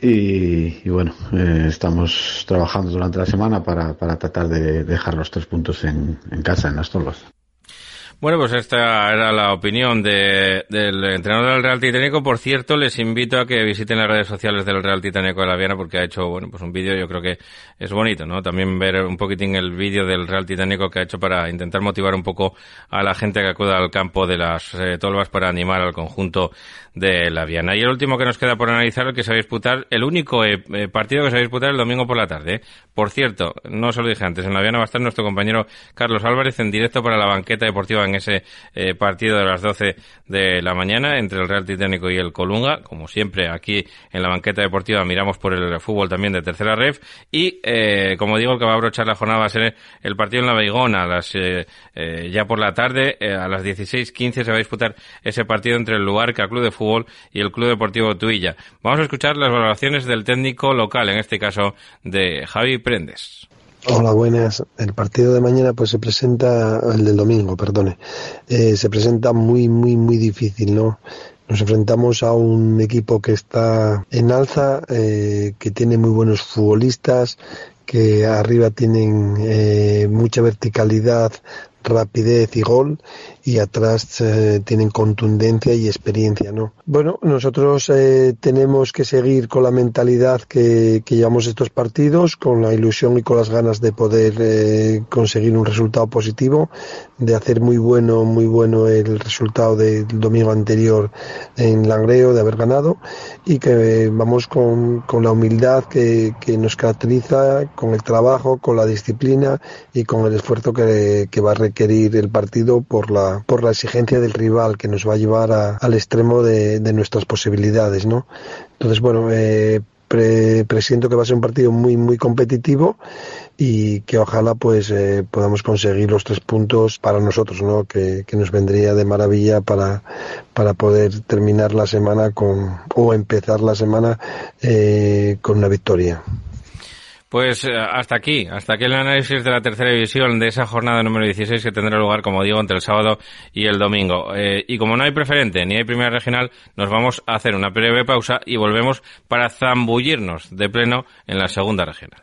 Y, bueno, eh, estamos trabajando durante la semana para, para tratar de dejar los tres puntos en, en casa, en las torbas. Bueno, pues esta era la opinión de, del entrenador del Real Titánico. Por cierto, les invito a que visiten las redes sociales del Real Titánico de la Viana porque ha hecho, bueno, pues un vídeo yo creo que es bonito, ¿no? También ver un poquitín el vídeo del Real Titánico que ha hecho para intentar motivar un poco a la gente que acuda al campo de las eh, tolvas para animar al conjunto de la Viana. Y el último que nos queda por analizar, el que se va a disputar, el único eh, eh, partido que se va a disputar el domingo por la tarde. Por cierto, no se lo dije antes, en la Viana va a estar nuestro compañero Carlos Álvarez en directo para la banqueta deportiva en ese eh, partido de las 12 de la mañana entre el Real Titánico y el Colunga. Como siempre, aquí en la banqueta deportiva miramos por el fútbol también de tercera ref. Y, eh, como digo, el que va a abrochar la jornada va a ser el partido en la Beigona, las, eh, ya por la tarde, a las 16.15 se va a disputar ese partido entre el Luarca Club de Fútbol y el Club Deportivo Tuilla. Vamos a escuchar las valoraciones del técnico local, en este caso de Javi Prendes. Hola, buenas. El partido de mañana pues se presenta, el del domingo, perdone, eh, se presenta muy, muy, muy difícil, ¿no? Nos enfrentamos a un equipo que está en alza, eh, que tiene muy buenos futbolistas, que arriba tienen eh, mucha verticalidad, rapidez y gol y atrás eh, tienen contundencia y experiencia, ¿no? Bueno, nosotros eh, tenemos que seguir con la mentalidad que, que, llevamos estos partidos, con la ilusión y con las ganas de poder eh, conseguir un resultado positivo, de hacer muy bueno, muy bueno el resultado del domingo anterior en Langreo, de haber ganado y que vamos con, con la humildad que, que, nos caracteriza, con el trabajo, con la disciplina y con el esfuerzo que, que va a requerir el partido por la por la exigencia del rival que nos va a llevar al extremo de, nuestras posibilidades, ¿no? Entonces, bueno, eh, presiento que va a ser un partido muy, muy competitivo y que ojalá pues eh, podamos conseguir los tres puntos para nosotros, ¿no? Que, nos vendría de maravilla para, para poder terminar la semana con, o empezar la semana eh, con una victoria. Pues eh, hasta aquí, hasta aquí el análisis de la tercera división de esa jornada número 16 que tendrá lugar, como digo, entre el sábado y el domingo. Eh, y como no hay preferente ni hay primera regional, nos vamos a hacer una breve pausa y volvemos para zambullirnos de pleno en la segunda regional.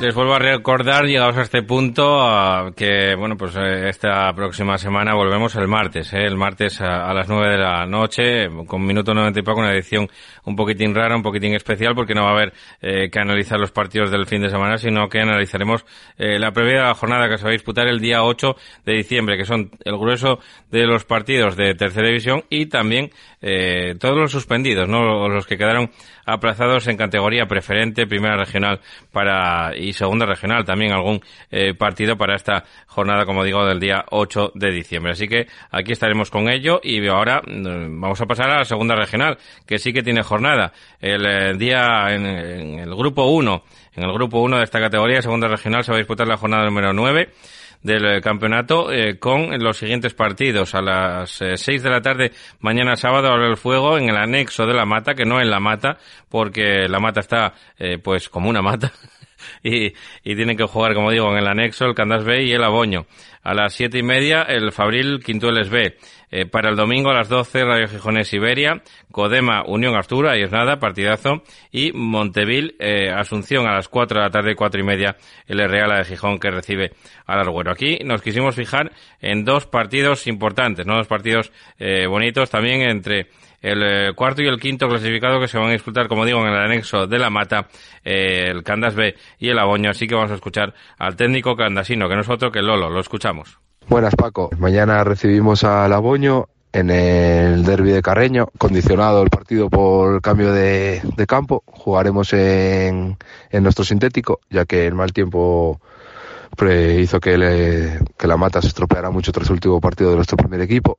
Les vuelvo a recordar, llegados a este punto, que bueno, pues eh, esta próxima semana volvemos el martes, ¿eh? el martes a, las nueve de la noche, con minuto noventa y poco, una edición un poquitín rara, un poquitín especial, porque no va a haber eh, que analizar los partidos del fin de semana, sino que analizaremos la previa jornada que se va a disputar el día 8 de diciembre, que son el grueso de los partidos de tercera división y también todos los suspendidos, no los que quedaron aplazados en categoría preferente, primera regional para y segunda regional también algún eh, partido para esta jornada, como digo, del día 8 de diciembre. Así que aquí estaremos con ello y ahora mm, vamos a pasar a la segunda regional, que sí que tiene jornada. El eh, día en, el grupo 1, en el grupo 1 de esta categoría, segunda regional, se va a disputar la jornada número 9 del eh, campeonato eh, con los siguientes partidos. A las eh, seis de la tarde, mañana sábado, habrá el fuego en el anexo de la mata, que no en la mata, porque la mata está pues como una mata. (laughs) y, y tienen que jugar, como digo, en el anexo, el Candas B y el Aboño. A las siete y media, el Fabril Quintueles B. Eh, para el domingo a las 12, Radio Gijones Iberia, Codema Unión Artura, y es nada, partidazo, y Montevil eh, Asunción a las 4 de la tarde, cuatro y media, el Real de Gijón que recibe al Arguero. Aquí nos quisimos fijar en dos partidos importantes, ¿no? Dos partidos eh, bonitos también entre el cuarto y el quinto clasificado que se van a disputar, como digo, en el anexo de la Mata, el Candas B y el Aboño. Así que vamos a escuchar al técnico candasino, que no es otro que Lolo. Lo escuchamos. Buenas, Paco. Mañana recibimos al Aboño en el derby de Carreño, condicionado el partido por cambio de, campo. Jugaremos en, nuestro sintético, ya que el mal tiempo hizo que, la mata se estropeara mucho tras el último partido de nuestro primer equipo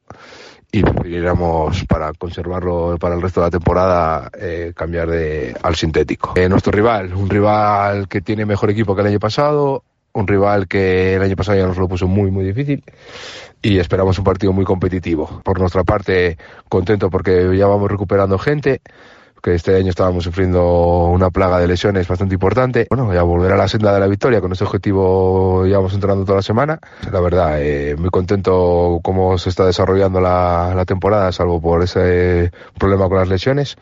y preferiríamos para conservarlo para el resto de la temporada eh, cambiar de, al sintético. Eh, nuestro rival, un rival que tiene mejor equipo que el año pasado, un rival que el año pasado ya nos lo puso muy, muy difícil y esperamos un partido muy competitivo. Por nuestra parte, contento porque ya vamos recuperando gente, que este año estábamos sufriendo una plaga de lesiones bastante importante. Bueno, ya volver a la senda de la victoria, con este objetivo ya vamos entrando toda la semana. La verdad, eh, muy contento cómo se está desarrollando la, la temporada, salvo por ese problema con las lesiones.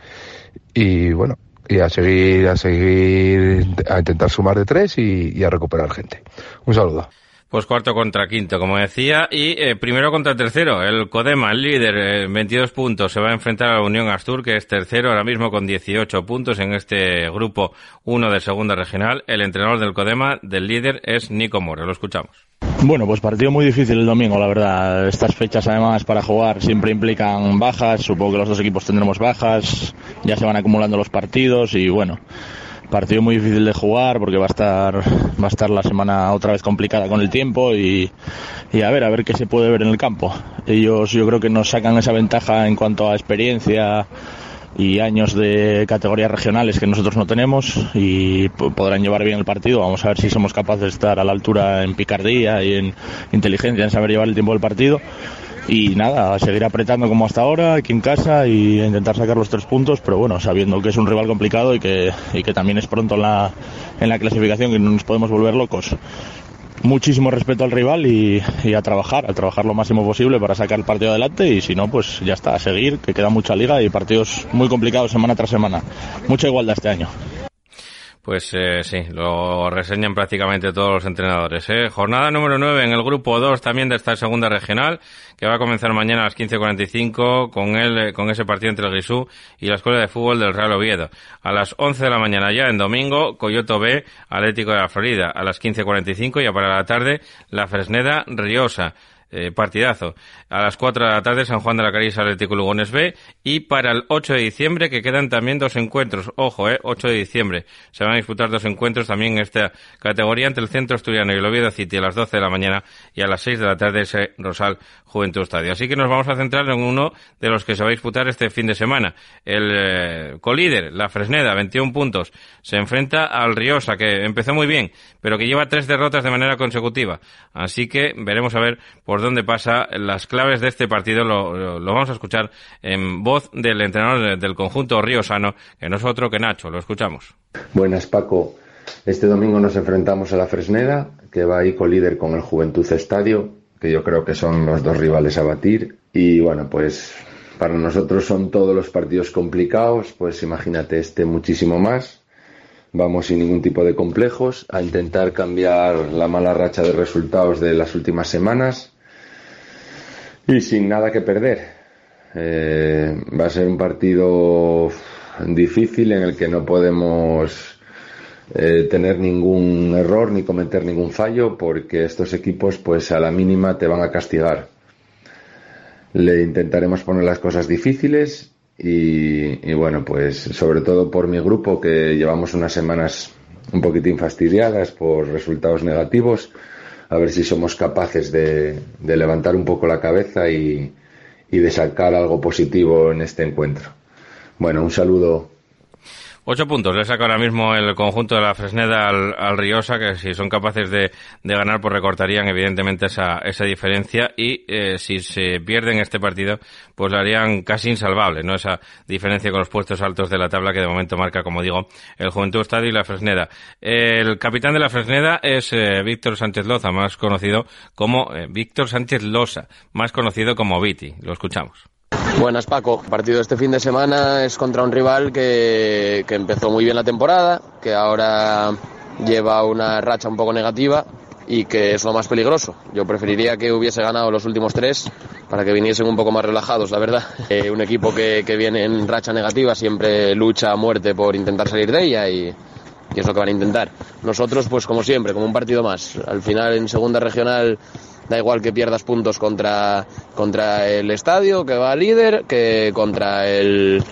Y bueno, y a seguir, a seguir, a intentar sumar de tres y, a recuperar gente. Un saludo. Pues cuarto contra quinto, como decía, y eh, primero contra tercero. El Codema, el líder, 22 eh, puntos, se va a enfrentar a la Unión Astur, que es tercero ahora mismo con 18 puntos en este grupo 1 de segunda regional. El entrenador del Codema, del líder, es Nico More. Lo escuchamos. Bueno, pues partido muy difícil el domingo, la verdad. Estas fechas además para jugar siempre implican bajas. Supongo que los dos equipos tendremos bajas. Ya se van acumulando los partidos y bueno, partido muy difícil de jugar porque va a estar va a estar la semana otra vez complicada con el tiempo y, a ver a ver qué se puede ver en el campo. Ellos yo creo que nos sacan esa ventaja en cuanto a experiencia y años de categorías regionales que nosotros no tenemos y podrán llevar bien el partido. Vamos a ver si somos capaces de estar a la altura en picardía y en inteligencia, en saber llevar el tiempo del partido. Y nada, a seguir apretando como hasta ahora, aquí en casa y intentar sacar los tres puntos, pero bueno, sabiendo que es un rival complicado y que, y que también es pronto en la, en la clasificación y no nos podemos volver locos muchísimo respeto al rival y, a trabajar, a trabajar lo máximo posible para sacar el partido adelante y si no, pues ya está, a seguir, que queda mucha liga y partidos muy complicados semana tras semana. Mucha igualdad este año. Pues eh, sí, lo reseñan prácticamente todos los entrenadores. ¿eh? Jornada número 9 en el grupo 2 también de esta segunda regional, que va a comenzar mañana a las 15.45 con, el, eh, con ese partido entre el Grisú y la Escuela de Fútbol del Real Oviedo. A las 11 de la mañana ya en domingo, Coyoto B, Atlético de la Florida. A las 15.45 y para la tarde, la Fresneda Riosa. Eh, partidazo. A las 4 de la tarde San Juan de la Carisa Atlético Lugones B y para el 8 de diciembre que quedan también dos encuentros. Ojo, eh, 8 de diciembre. Se van a disputar dos encuentros también en esta categoría entre el Centro Asturiano y el Oviedo City a las 12 de la mañana y a las 6 de la tarde ese Rosal Juventud Estadio. Así que nos vamos a centrar en uno de los que se va a disputar este fin de semana. El eh, colíder, la Fresneda, 21 puntos, se enfrenta al Riosa que empezó muy bien, pero que lleva tres derrotas de manera consecutiva. Así que veremos a ver por por dónde pasa. Las claves de este partido lo, vamos a escuchar en voz del entrenador del conjunto Sano, que no es otro que Nacho. Lo escuchamos. Buenas, Paco. Este domingo nos enfrentamos a la Fresneda, que va ahí con líder con el Juventud Estadio, que yo creo que son los dos rivales a batir. Y bueno, pues para nosotros son todos los partidos complicados, pues imagínate este muchísimo más. Vamos sin ningún tipo de complejos a intentar cambiar la mala racha de resultados de las últimas semanas y sin nada que perder. Eh, va a ser un partido difícil en el que no podemos eh, tener ningún error ni cometer ningún fallo porque estos equipos pues a la mínima te van a castigar. Le intentaremos poner las cosas difíciles y, bueno, pues sobre todo por mi grupo que llevamos unas semanas un poquitín fastidiadas por resultados negativos, a ver si somos capaces de, levantar un poco la cabeza y, y de sacar algo positivo en este encuentro. Bueno, un saludo Ocho puntos le saca ahora mismo el conjunto de la Fresneda al, Riosa, que si son capaces de, ganar, pues recortarían evidentemente esa, esa diferencia y eh, si se pierden este partido, pues lo harían casi insalvable, ¿no? Esa diferencia con los puestos altos de la tabla que de momento marca, como digo, el Juventud Estadio y la Fresneda. El capitán de la Fresneda es eh, Víctor Sánchez Loza, más conocido como eh, Víctor Sánchez Losa, más conocido como Viti. Lo escuchamos. Buenas Paco, el partido este fin de semana es contra un rival que, empezó muy bien la temporada, que ahora lleva una racha un poco negativa y que es lo más peligroso. Yo preferiría que hubiese ganado los últimos tres para que viniesen un poco más relajados, la verdad. (laughs) Eh, un equipo que, que, viene en racha negativa siempre lucha a muerte por intentar salir de ella y, y es lo que van a intentar. Nosotros, pues como siempre, como un partido más. Al final en segunda regional da igual que pierdas puntos contra, contra el estadio, que va líder, que contra el,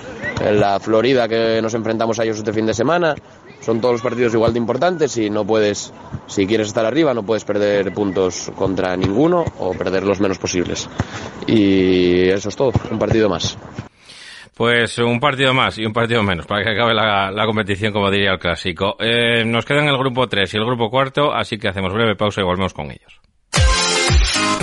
la Florida que nos enfrentamos a ellos este fin de semana. Son todos los partidos igual de importantes y no puedes, si quieres estar arriba, no puedes perder puntos contra ninguno o perder los menos posibles. Y eso es todo, un partido más. Pues un partido más y un partido menos para que acabe la, competición, como diría el clásico. Eh, nos quedan el grupo 3 y el grupo cuarto, así que hacemos breve pausa y volvemos con ellos.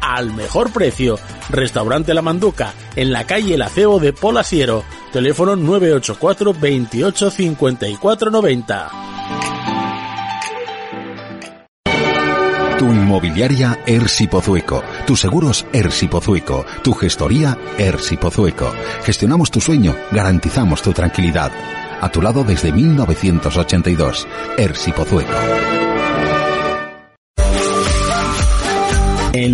al mejor precio. Restaurante La Manduca, en la calle El Acebo de Polasiero. Teléfono 984 28 54 90. Tu inmobiliaria Ersi Pozueco, tus seguros Ersi Pozueco, tu gestoría Ersi Pozueco. Gestionamos tu sueño, garantizamos tu tranquilidad. A tu lado desde 1982. Ersi Pozueco.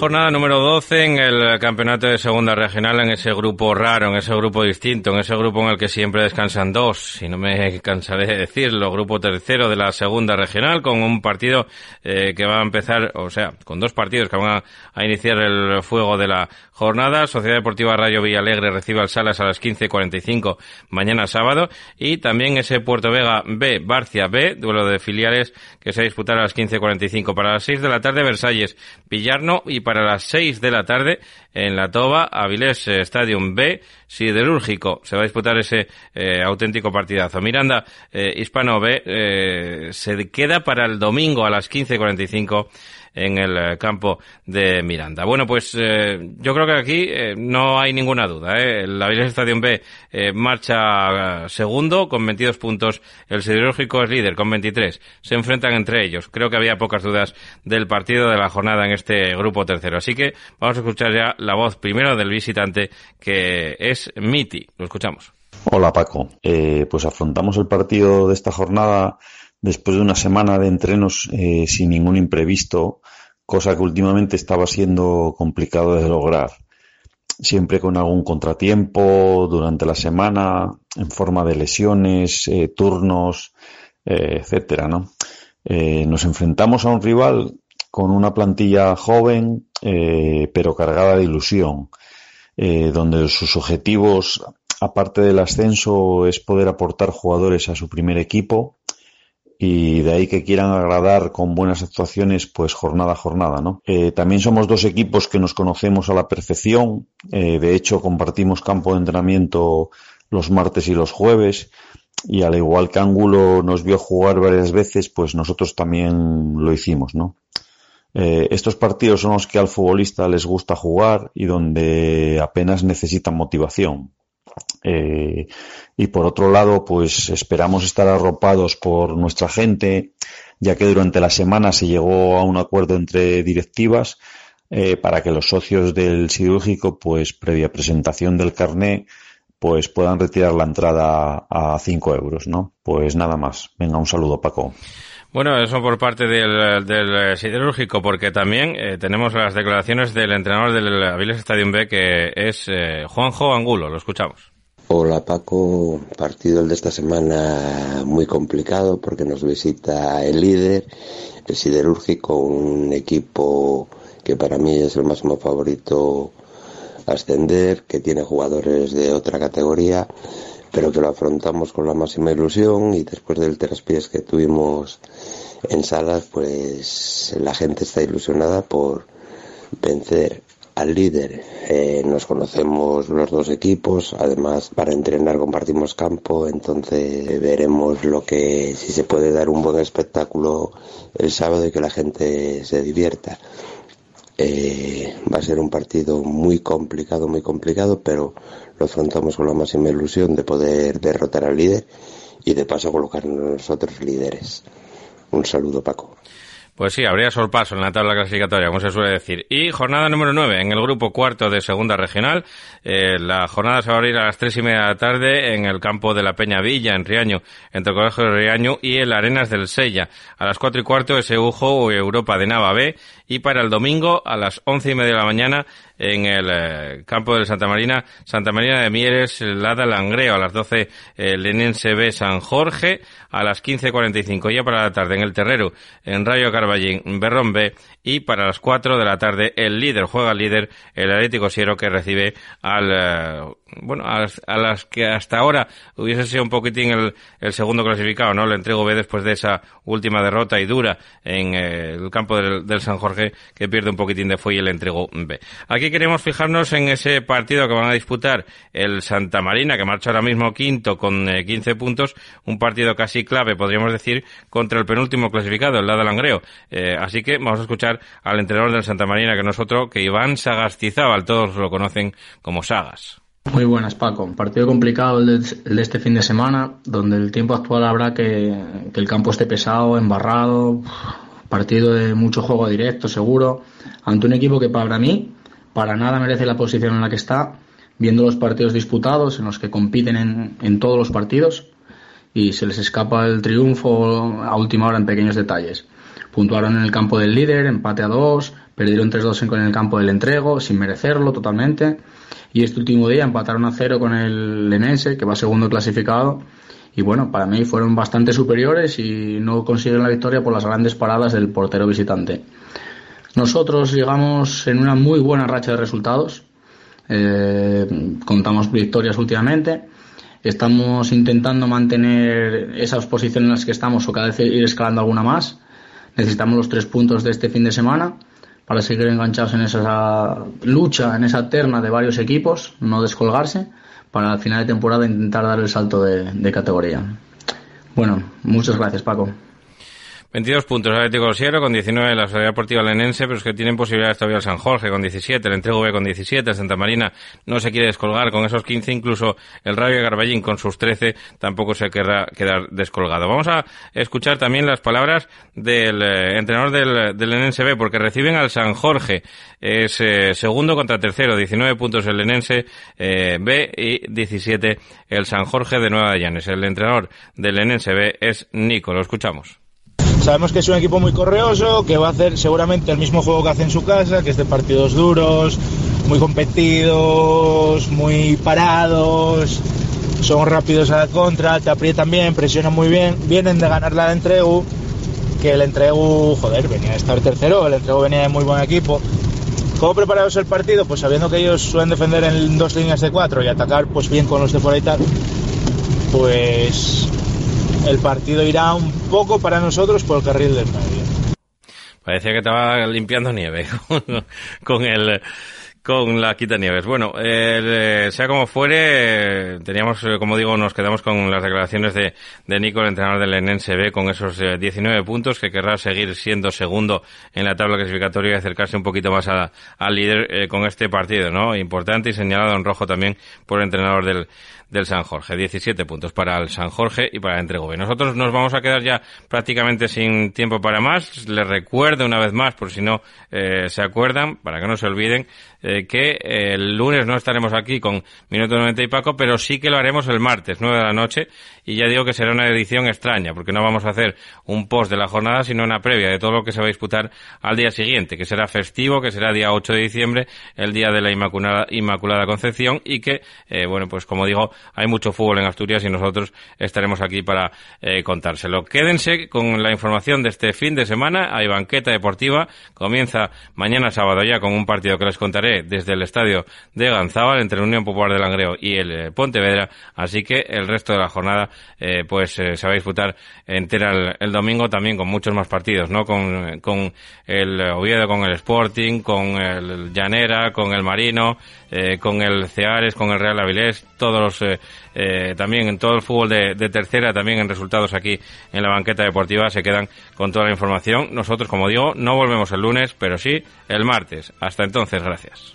Jornada número 12 en el campeonato de segunda regional, en ese grupo raro, en ese grupo distinto, en ese grupo en el que siempre descansan dos, y no me (laughs) cansaré de decirlo, grupo tercero de la segunda regional, con un partido eh, que va a empezar, o sea, con dos partidos que van a, iniciar el fuego de la jornada. Sociedad Deportiva Rayo Villalegre recibe al Salas a las 15.45 mañana sábado, y también ese Puerto Vega B, Barcia B, duelo de filiales que se disputará a las 15.45. Para las 6 de la tarde, Versalles, Villarno y las 6 de la tarde en la Toba, Avilés eh, Stadium B, siderúrgico. Se va a disputar ese eh, auténtico partidazo. Miranda eh, Hispano B se queda para el domingo a las 15.45 en el eh, campo de Miranda. Bueno, pues eh, yo creo que aquí eh, no hay ninguna duda. El Avilés Stadium B marcha segundo con 22 puntos. El Siderúrgico es líder con 23. Se enfrentan entre ellos. Creo que había pocas dudas del partido de la jornada en este grupo tercero. Así que vamos a escuchar ya la voz primero del visitante que es Miti. Lo escuchamos. Hola Paco. pues afrontamos el partido de esta jornada después de una semana de entrenos eh, sin ningún imprevisto, cosa que últimamente estaba siendo complicado de lograr. Siempre con algún contratiempo durante la semana, en forma de lesiones, eh, turnos, eh, etcétera, ¿no? nos enfrentamos a un rival con una plantilla joven, pero cargada de ilusión, donde sus objetivos, aparte del ascenso, es poder aportar jugadores a su primer equipo y de ahí que quieran agradar con buenas actuaciones pues jornada a jornada, ¿no? Eh, también somos dos equipos que nos conocemos a la perfección, eh, de hecho compartimos campo de entrenamiento los martes y los jueves y al igual que Ángulo nos vio jugar varias veces, pues nosotros también lo hicimos, ¿no? Eh, estos partidos son los que al futbolista les gusta jugar y donde apenas necesitan motivación. Eh, y por otro lado, pues esperamos estar arropados por nuestra gente, ya que durante la semana se llegó a un acuerdo entre directivas eh, para que los socios del cirúrgico, pues previa presentación del carné, pues puedan retirar la entrada a 5 euros, ¿no? Pues nada más. Venga, un saludo, Paco. Bueno, eso por parte del, del siderúrgico, porque también eh, tenemos las declaraciones del entrenador del Aviles Stadium B, que es eh, Juanjo Angulo. Lo escuchamos. Hola Paco, partido el de esta semana muy complicado porque nos visita el líder, el siderúrgico, un equipo que para mí es el máximo favorito a ascender, que tiene jugadores de otra categoría, pero que lo afrontamos con la máxima ilusión y después del traspiés que tuvimos en salas, pues la gente está ilusionada por vencer al líder. Eh, nos conocemos los dos equipos, además para entrenar compartimos campo, entonces veremos lo que si se puede dar un buen espectáculo el sábado y que la gente se divierta. Eh, va a ser un partido muy complicado, muy complicado, pero lo afrontamos con la máxima ilusión de poder derrotar al líder y de paso colocar nosotros líderes. Un saludo, Paco. Pues sí, habría sorpaso en la tabla clasificatoria, como se suele decir. Y jornada número 9 en el grupo cuarto de segunda regional. Eh, la jornada se va a abrir a las tres y media de la tarde en el campo de la Peña Villa, en Riaño, entre el Colegio de Riaño y el Arenas del Sella. A las cuatro y cuarto ese Ujo Europa de Nava B. Y para el domingo a las once y media de la mañana en el eh, campo de Santa Marina, Santa Marina de Mieres, Lada Langreo, a las 12 el Lenense B San Jorge, a las 15.45 ya para la tarde en el Terrero, en Rayo Carballín, Berrón B, y para las 4 de la tarde el líder, juega el líder, el Atlético Siero que recibe al, eh, bueno, a las, que hasta ahora hubiese sido un poquitín el, el, segundo clasificado, ¿no? Le entrego B después de esa última derrota y dura en eh, el campo del, San Jorge que pierde un poquitín de fuelle y le entrego B. Aquí queremos fijarnos en ese partido que van a disputar el Santa Marina, que marcha ahora mismo quinto con 15 eh, puntos, un partido casi clave, podríamos decir, contra el penúltimo clasificado, el lado Langreo. Eh, así que vamos a escuchar al entrenador del Santa Marina, que no es otro que Iván Sagastizábal, todos lo conocen como Sagas. Muy buenas, Paco. Partido complicado el de, este fin de semana, donde el tiempo actual habrá que, que el campo esté pesado, embarrado, partido de mucho juego directo, seguro, ante un equipo que para mí para nada merece la posición en la que está, viendo los partidos disputados, en los que compiten en, en todos los partidos, y se les escapa el triunfo a última hora en pequeños detalles. Puntuaron en el campo del líder, empate a dos, perdieron 3-2 en el campo del entrego, sin merecerlo totalmente. Y este último día empataron a cero con el Lenense, que va segundo clasificado. Y bueno, para mí fueron bastante superiores y no consiguieron la victoria por las grandes paradas del portero visitante. Nosotros llegamos en una muy buena racha de resultados. Eh, contamos victorias últimamente. Estamos intentando mantener esas posiciones en las que estamos o cada vez ir escalando alguna más. Necesitamos los tres puntos de este fin de semana para seguir enganchados en esa lucha, en esa terna de varios equipos, no descolgarse, para al final de temporada intentar dar el salto de categoría. Bueno, muchas gracias Paco. 22 puntos Atlético Osiero con 19 la Sociedad Deportiva Lenense, pero es que tienen posibilidades todavía el San Jorge con 17, el Entrego con 17, Santa Marina no se quiere descolgar con esos 15, incluso el Rayo Garballín con sus 13 tampoco se querrá quedar descolgado. Vamos a escuchar también las palabras del eh, entrenador del, del Lenense B, porque reciben al San Jorge, es eh, segundo contra tercero, 19 puntos el Lenense eh, B y 17 el San Jorge de Nueva Llanes. El entrenador del Lenense B es Nico, lo escuchamos. Sabemos que es un equipo muy correoso, que va a hacer seguramente el mismo juego que hace en su casa, que es de partidos duros, muy competidos, muy parados, son rápidos a la contra, te aprietan bien, presionan muy bien, vienen de ganar la Entregu, que el Entregu, joder, venía de estar tercero, el Entregu venía de muy buen equipo. ¿Cómo preparados el partido? Pues sabiendo que ellos suelen defender en dos líneas de cuatro y atacar pues bien con los de fuera y tal, pues el partido irá un poco para nosotros por el carril del medio. Parecía que estaba limpiando nieve (laughs) con el con la quita nieves. Bueno, eh, sea como fuere, teníamos, eh, como digo, nos quedamos con las declaraciones de, de Nico, el entrenador del NSB, con esos 19 eh, puntos, que querrá seguir siendo segundo en la tabla clasificatoria y acercarse un poquito más al líder con este partido, ¿no? Importante y señalado en rojo también por el entrenador del, del San Jorge. 17 puntos para el San Jorge y para Entregobe. Nosotros nos vamos a quedar ya prácticamente sin tiempo para más. Les recuerdo una vez más, por si no eh, se acuerdan, para que no se olviden, eh, que el lunes no estaremos aquí con Minuto 90 y Paco, pero sí que lo haremos el martes, 9 de la noche, y ya digo que será una edición extraña, porque no vamos a hacer un post de la jornada, sino una previa de todo lo que se va a disputar al día siguiente, que será festivo, que será día 8 de diciembre, el día de la Inmaculada, Inmaculada Concepción, y que, eh, bueno, pues como digo, hay mucho fútbol en Asturias y nosotros estaremos aquí para eh, contárselo. Quédense con la información de este fin de semana. Hay banqueta deportiva. Comienza mañana sábado ya con un partido que les contaré desde el estadio de Ganzábal entre la Unión Popular de Langreo y el eh, Pontevedra. Así que el resto de la jornada eh, pues se va a disputar entera el, domingo también con muchos más partidos, ¿no? Con, con el Oviedo, con el Sporting, con el Llanera, con el Marino, con el Ceares, con el Real Avilés, todos los eh, también en todo el fútbol de, de, tercera, también en resultados aquí en la banqueta deportiva, se quedan con toda la información. Nosotros, como digo, no volvemos el lunes, pero sí el martes. Hasta entonces, gracias.